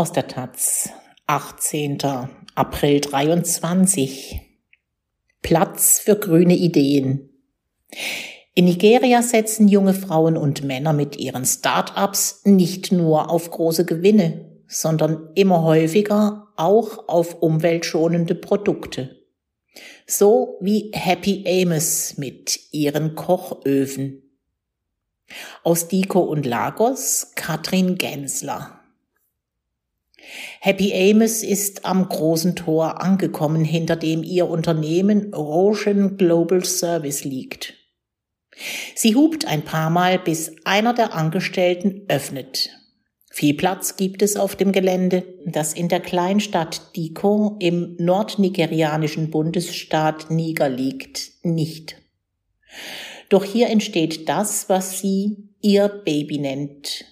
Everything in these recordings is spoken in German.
Aus der Taz, 18. April 23. Platz für grüne Ideen. In Nigeria setzen junge Frauen und Männer mit ihren Start-ups nicht nur auf große Gewinne, sondern immer häufiger auch auf umweltschonende Produkte. So wie Happy Amos mit ihren Kochöfen. Aus Diko und Lagos Katrin Gensler. Happy Amos ist am großen Tor angekommen, hinter dem ihr Unternehmen Roshan Global Service liegt. Sie hupt ein paar Mal, bis einer der Angestellten öffnet. Viel Platz gibt es auf dem Gelände, das in der Kleinstadt Diko im nordnigerianischen Bundesstaat Niger liegt, nicht. Doch hier entsteht das, was sie ihr Baby nennt,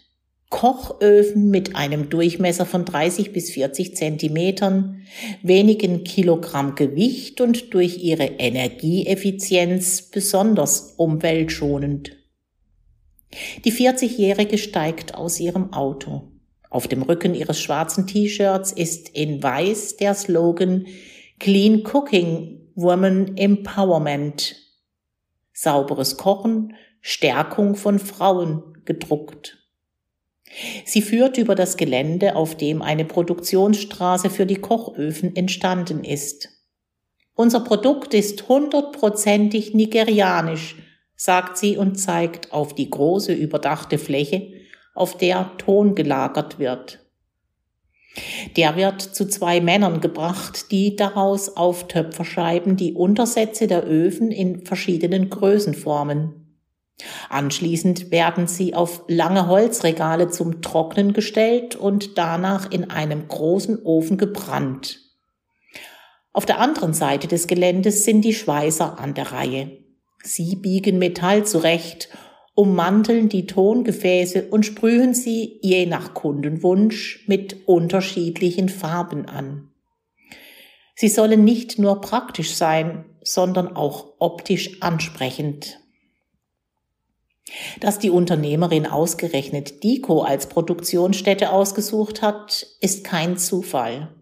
Kochöfen mit einem Durchmesser von 30 bis 40 Zentimetern, wenigen Kilogramm Gewicht und durch ihre Energieeffizienz besonders umweltschonend. Die 40-Jährige steigt aus ihrem Auto. Auf dem Rücken ihres schwarzen T-Shirts ist in weiß der Slogan Clean Cooking Woman Empowerment. Sauberes Kochen, Stärkung von Frauen gedruckt. Sie führt über das Gelände, auf dem eine Produktionsstraße für die Kochöfen entstanden ist. Unser Produkt ist hundertprozentig nigerianisch, sagt sie und zeigt auf die große überdachte Fläche, auf der Ton gelagert wird. Der wird zu zwei Männern gebracht, die daraus auf Töpferscheiben die Untersätze der Öfen in verschiedenen Größen formen. Anschließend werden sie auf lange Holzregale zum Trocknen gestellt und danach in einem großen Ofen gebrannt. Auf der anderen Seite des Geländes sind die Schweißer an der Reihe. Sie biegen Metall zurecht, ummanteln die Tongefäße und sprühen sie je nach Kundenwunsch mit unterschiedlichen Farben an. Sie sollen nicht nur praktisch sein, sondern auch optisch ansprechend. Dass die Unternehmerin ausgerechnet Dico als Produktionsstätte ausgesucht hat, ist kein Zufall.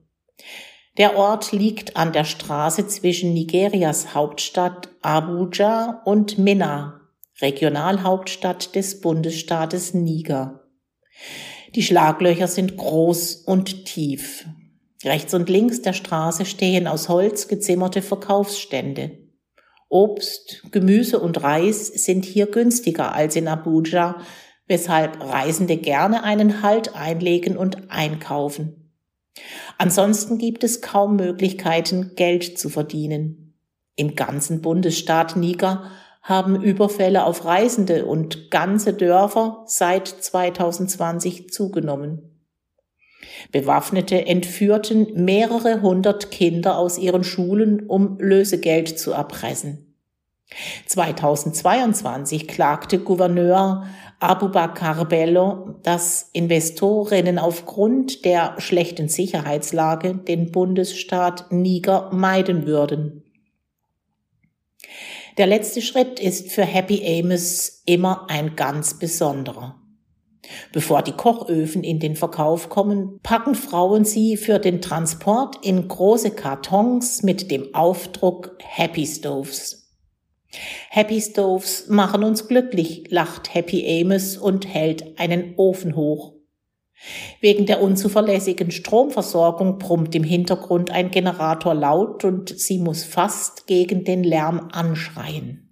Der Ort liegt an der Straße zwischen Nigerias Hauptstadt Abuja und Minna, Regionalhauptstadt des Bundesstaates Niger. Die Schlaglöcher sind groß und tief. Rechts und links der Straße stehen aus Holz gezimmerte Verkaufsstände. Obst, Gemüse und Reis sind hier günstiger als in Abuja, weshalb Reisende gerne einen Halt einlegen und einkaufen. Ansonsten gibt es kaum Möglichkeiten, Geld zu verdienen. Im ganzen Bundesstaat Niger haben Überfälle auf Reisende und ganze Dörfer seit 2020 zugenommen. Bewaffnete entführten mehrere hundert Kinder aus ihren Schulen, um Lösegeld zu erpressen. 2022 klagte Gouverneur Abubakar Bello, dass Investorinnen aufgrund der schlechten Sicherheitslage den Bundesstaat Niger meiden würden. Der letzte Schritt ist für Happy Amos immer ein ganz besonderer. Bevor die Kochöfen in den Verkauf kommen, packen Frauen sie für den Transport in große Kartons mit dem Aufdruck Happy Stoves. Happy Stoves machen uns glücklich, lacht Happy Amos und hält einen Ofen hoch. Wegen der unzuverlässigen Stromversorgung brummt im Hintergrund ein Generator laut und sie muss fast gegen den Lärm anschreien.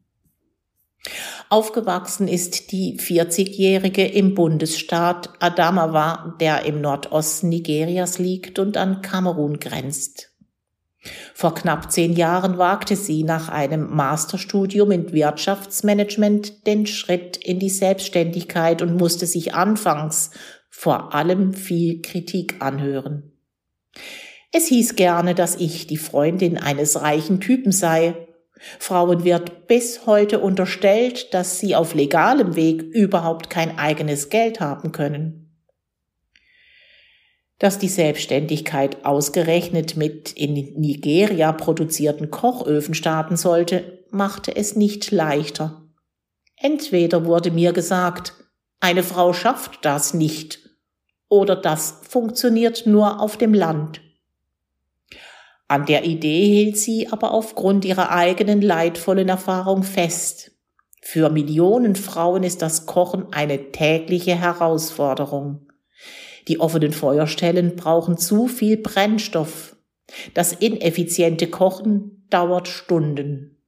Aufgewachsen ist die 40-Jährige im Bundesstaat Adamawa, der im Nordosten Nigerias liegt und an Kamerun grenzt. Vor knapp zehn Jahren wagte sie nach einem Masterstudium in Wirtschaftsmanagement den Schritt in die Selbstständigkeit und musste sich anfangs vor allem viel Kritik anhören. Es hieß gerne, dass ich die Freundin eines reichen Typen sei, Frauen wird bis heute unterstellt, dass sie auf legalem Weg überhaupt kein eigenes Geld haben können. Dass die Selbstständigkeit ausgerechnet mit in Nigeria produzierten Kochöfen starten sollte, machte es nicht leichter. Entweder wurde mir gesagt, eine Frau schafft das nicht, oder das funktioniert nur auf dem Land. An der Idee hielt sie aber aufgrund ihrer eigenen leidvollen Erfahrung fest. Für Millionen Frauen ist das Kochen eine tägliche Herausforderung. Die offenen Feuerstellen brauchen zu viel Brennstoff. Das ineffiziente Kochen dauert Stunden.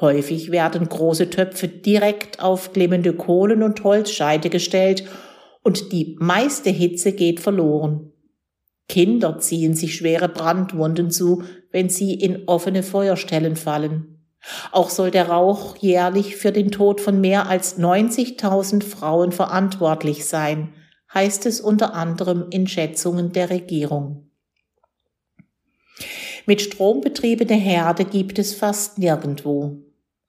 Häufig werden große Töpfe direkt auf glimmende Kohlen und Holzscheite gestellt und die meiste Hitze geht verloren. Kinder ziehen sich schwere Brandwunden zu, wenn sie in offene Feuerstellen fallen. Auch soll der Rauch jährlich für den Tod von mehr als 90.000 Frauen verantwortlich sein, heißt es unter anderem in Schätzungen der Regierung. Mit Strom betriebene Herde gibt es fast nirgendwo.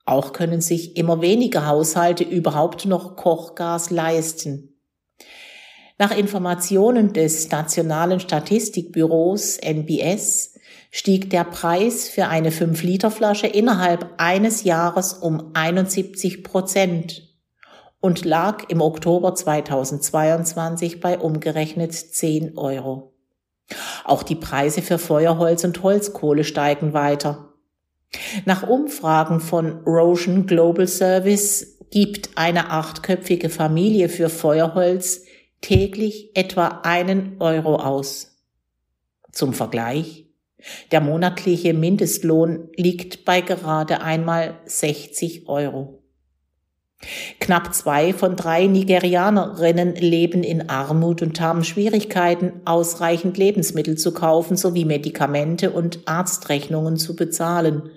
Auch können sich immer weniger Haushalte überhaupt noch Kochgas leisten. Nach Informationen des Nationalen Statistikbüros NBS stieg der Preis für eine 5-Liter-Flasche innerhalb eines Jahres um 71 Prozent und lag im Oktober 2022 bei umgerechnet 10 Euro. Auch die Preise für Feuerholz und Holzkohle steigen weiter. Nach Umfragen von Roshan Global Service gibt eine achtköpfige Familie für Feuerholz täglich etwa einen Euro aus. Zum Vergleich, der monatliche Mindestlohn liegt bei gerade einmal 60 Euro. Knapp zwei von drei Nigerianerinnen leben in Armut und haben Schwierigkeiten, ausreichend Lebensmittel zu kaufen sowie Medikamente und Arztrechnungen zu bezahlen.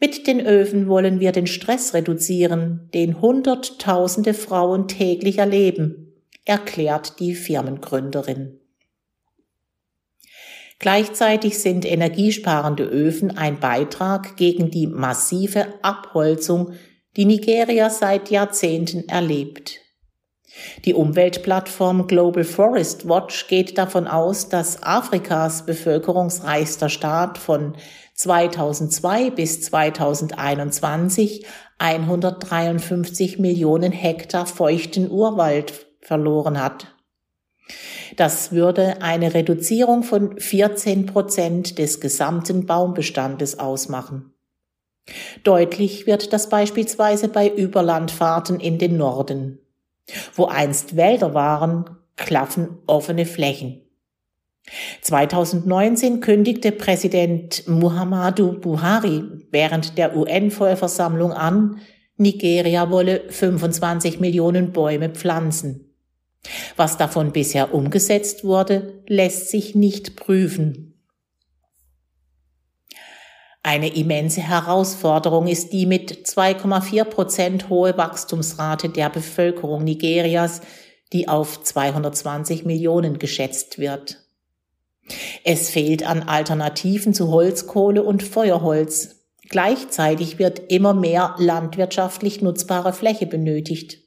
Mit den Öfen wollen wir den Stress reduzieren, den Hunderttausende Frauen täglich erleben, erklärt die Firmengründerin. Gleichzeitig sind energiesparende Öfen ein Beitrag gegen die massive Abholzung die Nigeria seit Jahrzehnten erlebt. Die Umweltplattform Global Forest Watch geht davon aus, dass Afrikas bevölkerungsreichster Staat von 2002 bis 2021 153 Millionen Hektar feuchten Urwald verloren hat. Das würde eine Reduzierung von 14 Prozent des gesamten Baumbestandes ausmachen. Deutlich wird das beispielsweise bei Überlandfahrten in den Norden. Wo einst Wälder waren, klaffen offene Flächen. 2019 kündigte Präsident Muhammadu Buhari während der UN-Vollversammlung an, Nigeria wolle 25 Millionen Bäume pflanzen. Was davon bisher umgesetzt wurde, lässt sich nicht prüfen. Eine immense Herausforderung ist die mit 2,4 Prozent hohe Wachstumsrate der Bevölkerung Nigerias, die auf 220 Millionen geschätzt wird. Es fehlt an Alternativen zu Holzkohle und Feuerholz. Gleichzeitig wird immer mehr landwirtschaftlich nutzbare Fläche benötigt.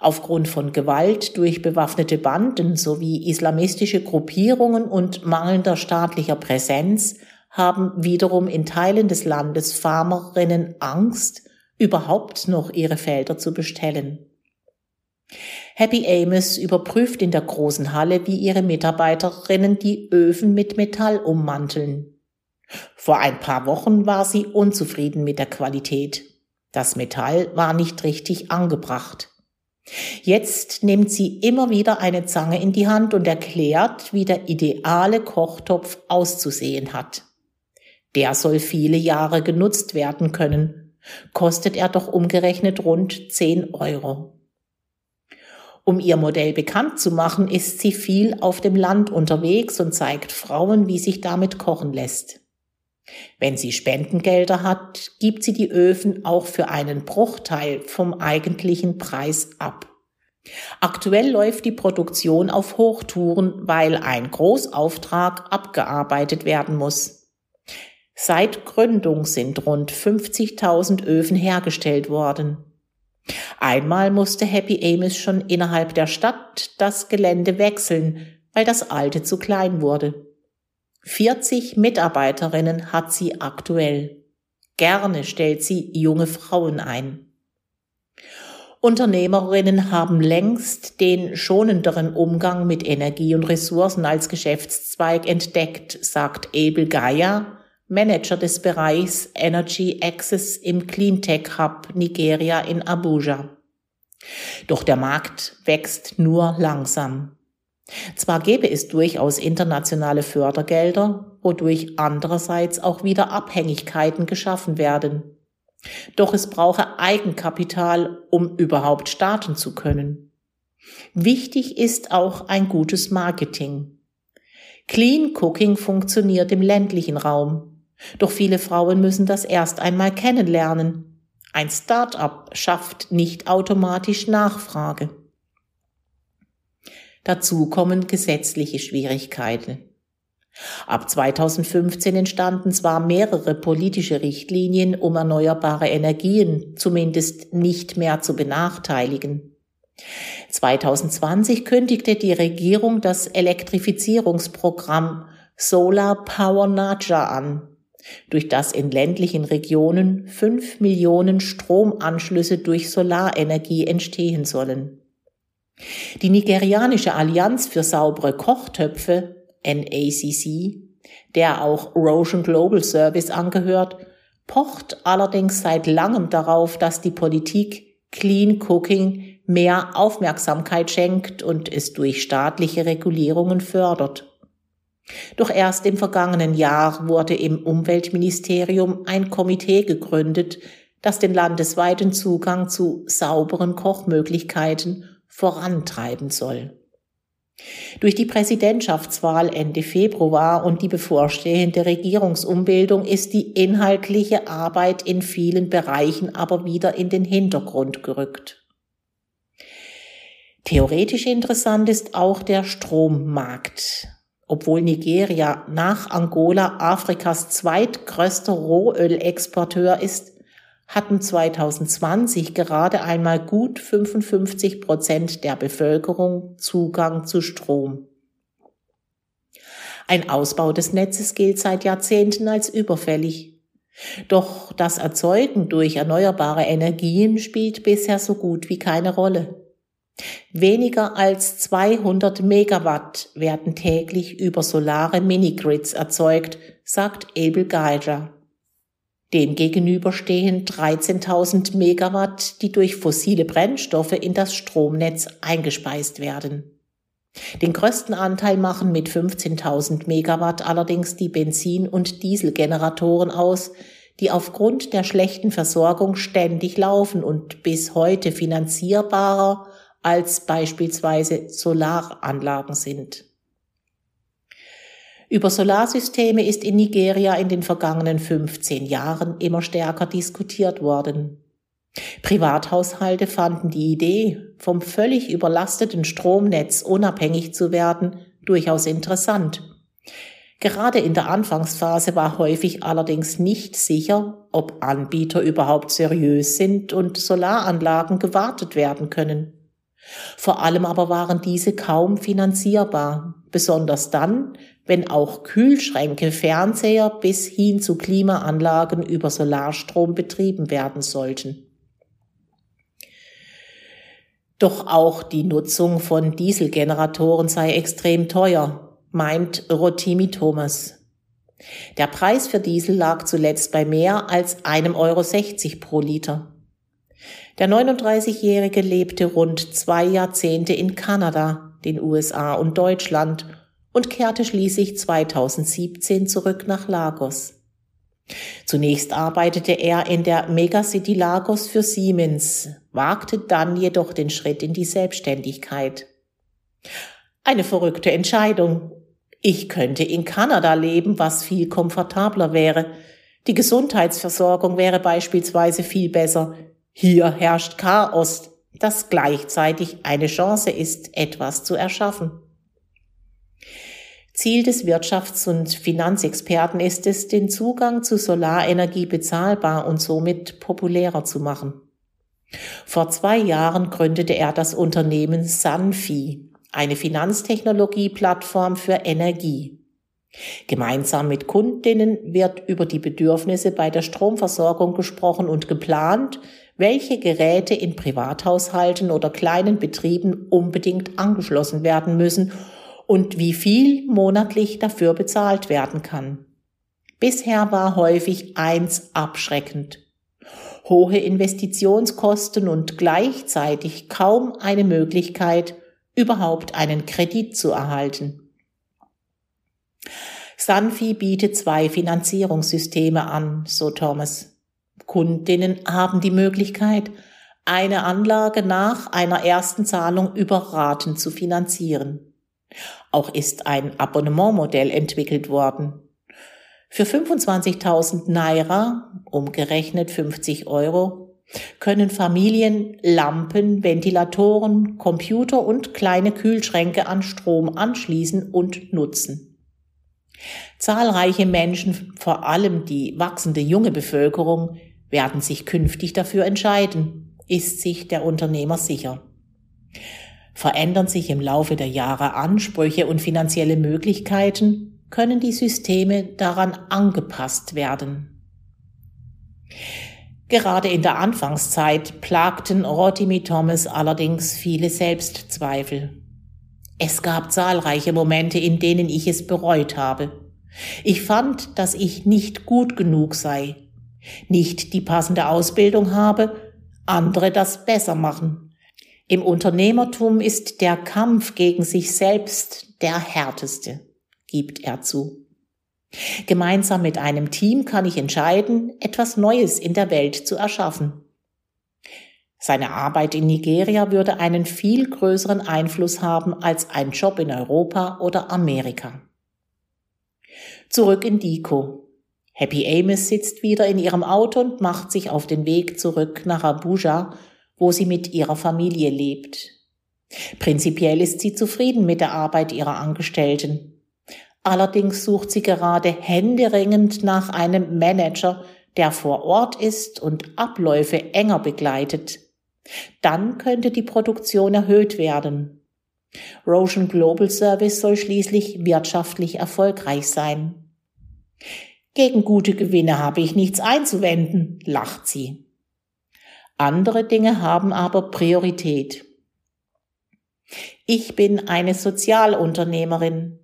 Aufgrund von Gewalt durch bewaffnete Banden sowie islamistische Gruppierungen und mangelnder staatlicher Präsenz haben wiederum in Teilen des Landes Farmerinnen Angst, überhaupt noch ihre Felder zu bestellen. Happy Amos überprüft in der großen Halle, wie ihre Mitarbeiterinnen die Öfen mit Metall ummanteln. Vor ein paar Wochen war sie unzufrieden mit der Qualität. Das Metall war nicht richtig angebracht. Jetzt nimmt sie immer wieder eine Zange in die Hand und erklärt, wie der ideale Kochtopf auszusehen hat. Der soll viele Jahre genutzt werden können, kostet er doch umgerechnet rund 10 Euro. Um ihr Modell bekannt zu machen, ist sie viel auf dem Land unterwegs und zeigt Frauen, wie sich damit kochen lässt. Wenn sie Spendengelder hat, gibt sie die Öfen auch für einen Bruchteil vom eigentlichen Preis ab. Aktuell läuft die Produktion auf Hochtouren, weil ein Großauftrag abgearbeitet werden muss. Seit Gründung sind rund 50.000 Öfen hergestellt worden. Einmal musste Happy Amos schon innerhalb der Stadt das Gelände wechseln, weil das alte zu klein wurde. 40 Mitarbeiterinnen hat sie aktuell. Gerne stellt sie junge Frauen ein. Unternehmerinnen haben längst den schonenderen Umgang mit Energie und Ressourcen als Geschäftszweig entdeckt, sagt Abel Gaia, Manager des Bereichs Energy Access im Cleantech Hub Nigeria in Abuja. Doch der Markt wächst nur langsam. Zwar gäbe es durchaus internationale Fördergelder, wodurch andererseits auch wieder Abhängigkeiten geschaffen werden. Doch es brauche Eigenkapital, um überhaupt starten zu können. Wichtig ist auch ein gutes Marketing. Clean Cooking funktioniert im ländlichen Raum. Doch viele Frauen müssen das erst einmal kennenlernen. Ein Start-up schafft nicht automatisch Nachfrage. Dazu kommen gesetzliche Schwierigkeiten. Ab 2015 entstanden zwar mehrere politische Richtlinien, um erneuerbare Energien zumindest nicht mehr zu benachteiligen. 2020 kündigte die Regierung das Elektrifizierungsprogramm Solar Power Naja an, durch das in ländlichen Regionen fünf Millionen Stromanschlüsse durch Solarenergie entstehen sollen. Die nigerianische Allianz für saubere Kochtöpfe, NACC, der auch Roshan Global Service angehört, pocht allerdings seit langem darauf, dass die Politik Clean Cooking mehr Aufmerksamkeit schenkt und es durch staatliche Regulierungen fördert. Doch erst im vergangenen Jahr wurde im Umweltministerium ein Komitee gegründet, das den landesweiten Zugang zu sauberen Kochmöglichkeiten vorantreiben soll. Durch die Präsidentschaftswahl Ende Februar und die bevorstehende Regierungsumbildung ist die inhaltliche Arbeit in vielen Bereichen aber wieder in den Hintergrund gerückt. Theoretisch interessant ist auch der Strommarkt. Obwohl Nigeria nach Angola Afrikas zweitgrößter Rohölexporteur ist, hatten 2020 gerade einmal gut 55 Prozent der Bevölkerung Zugang zu Strom. Ein Ausbau des Netzes gilt seit Jahrzehnten als überfällig. Doch das Erzeugen durch erneuerbare Energien spielt bisher so gut wie keine Rolle. Weniger als 200 Megawatt werden täglich über solare Minigrids erzeugt, sagt Abel Geiger. Demgegenüber stehen 13.000 Megawatt, die durch fossile Brennstoffe in das Stromnetz eingespeist werden. Den größten Anteil machen mit 15.000 Megawatt allerdings die Benzin- und Dieselgeneratoren aus, die aufgrund der schlechten Versorgung ständig laufen und bis heute finanzierbarer als beispielsweise Solaranlagen sind. Über Solarsysteme ist in Nigeria in den vergangenen 15 Jahren immer stärker diskutiert worden. Privathaushalte fanden die Idee, vom völlig überlasteten Stromnetz unabhängig zu werden, durchaus interessant. Gerade in der Anfangsphase war häufig allerdings nicht sicher, ob Anbieter überhaupt seriös sind und Solaranlagen gewartet werden können. Vor allem aber waren diese kaum finanzierbar, besonders dann, wenn auch Kühlschränke, Fernseher bis hin zu Klimaanlagen über Solarstrom betrieben werden sollten. Doch auch die Nutzung von Dieselgeneratoren sei extrem teuer, meint Rotimi Thomas. Der Preis für Diesel lag zuletzt bei mehr als einem Euro 60 pro Liter. Der 39-Jährige lebte rund zwei Jahrzehnte in Kanada, den USA und Deutschland und kehrte schließlich 2017 zurück nach Lagos. Zunächst arbeitete er in der Megacity Lagos für Siemens, wagte dann jedoch den Schritt in die Selbstständigkeit. Eine verrückte Entscheidung. Ich könnte in Kanada leben, was viel komfortabler wäre. Die Gesundheitsversorgung wäre beispielsweise viel besser. Hier herrscht Chaos, das gleichzeitig eine Chance ist, etwas zu erschaffen. Ziel des Wirtschafts- und Finanzexperten ist es, den Zugang zu Solarenergie bezahlbar und somit populärer zu machen. Vor zwei Jahren gründete er das Unternehmen Sunfi, eine Finanztechnologie-Plattform für Energie. Gemeinsam mit Kundinnen wird über die Bedürfnisse bei der Stromversorgung gesprochen und geplant, welche Geräte in Privathaushalten oder kleinen Betrieben unbedingt angeschlossen werden müssen und wie viel monatlich dafür bezahlt werden kann. Bisher war häufig eins abschreckend. Hohe Investitionskosten und gleichzeitig kaum eine Möglichkeit, überhaupt einen Kredit zu erhalten. Sanfi bietet zwei Finanzierungssysteme an, so Thomas. Kundinnen haben die Möglichkeit, eine Anlage nach einer ersten Zahlung über Raten zu finanzieren. Auch ist ein Abonnementmodell entwickelt worden. Für 25.000 Naira, umgerechnet 50 Euro, können Familien Lampen, Ventilatoren, Computer und kleine Kühlschränke an Strom anschließen und nutzen. Zahlreiche Menschen, vor allem die wachsende junge Bevölkerung, werden sich künftig dafür entscheiden, ist sich der Unternehmer sicher. Verändern sich im Laufe der Jahre Ansprüche und finanzielle Möglichkeiten, können die Systeme daran angepasst werden. Gerade in der Anfangszeit plagten Rotimi Thomas allerdings viele Selbstzweifel. Es gab zahlreiche Momente, in denen ich es bereut habe. Ich fand, dass ich nicht gut genug sei, nicht die passende Ausbildung habe, andere das besser machen. Im Unternehmertum ist der Kampf gegen sich selbst der härteste, gibt er zu. Gemeinsam mit einem Team kann ich entscheiden, etwas Neues in der Welt zu erschaffen. Seine Arbeit in Nigeria würde einen viel größeren Einfluss haben als ein Job in Europa oder Amerika. Zurück in Diko. Happy Amos sitzt wieder in ihrem Auto und macht sich auf den Weg zurück nach Abuja, wo sie mit ihrer Familie lebt. Prinzipiell ist sie zufrieden mit der Arbeit ihrer Angestellten. Allerdings sucht sie gerade händeringend nach einem Manager, der vor Ort ist und Abläufe enger begleitet. Dann könnte die Produktion erhöht werden. Roshan Global Service soll schließlich wirtschaftlich erfolgreich sein. Gegen gute Gewinne habe ich nichts einzuwenden, lacht sie. Andere Dinge haben aber Priorität. Ich bin eine Sozialunternehmerin.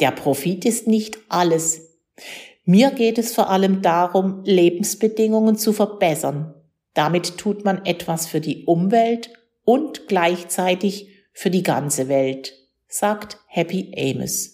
Der Profit ist nicht alles. Mir geht es vor allem darum, Lebensbedingungen zu verbessern. Damit tut man etwas für die Umwelt und gleichzeitig für die ganze Welt, sagt Happy Amos.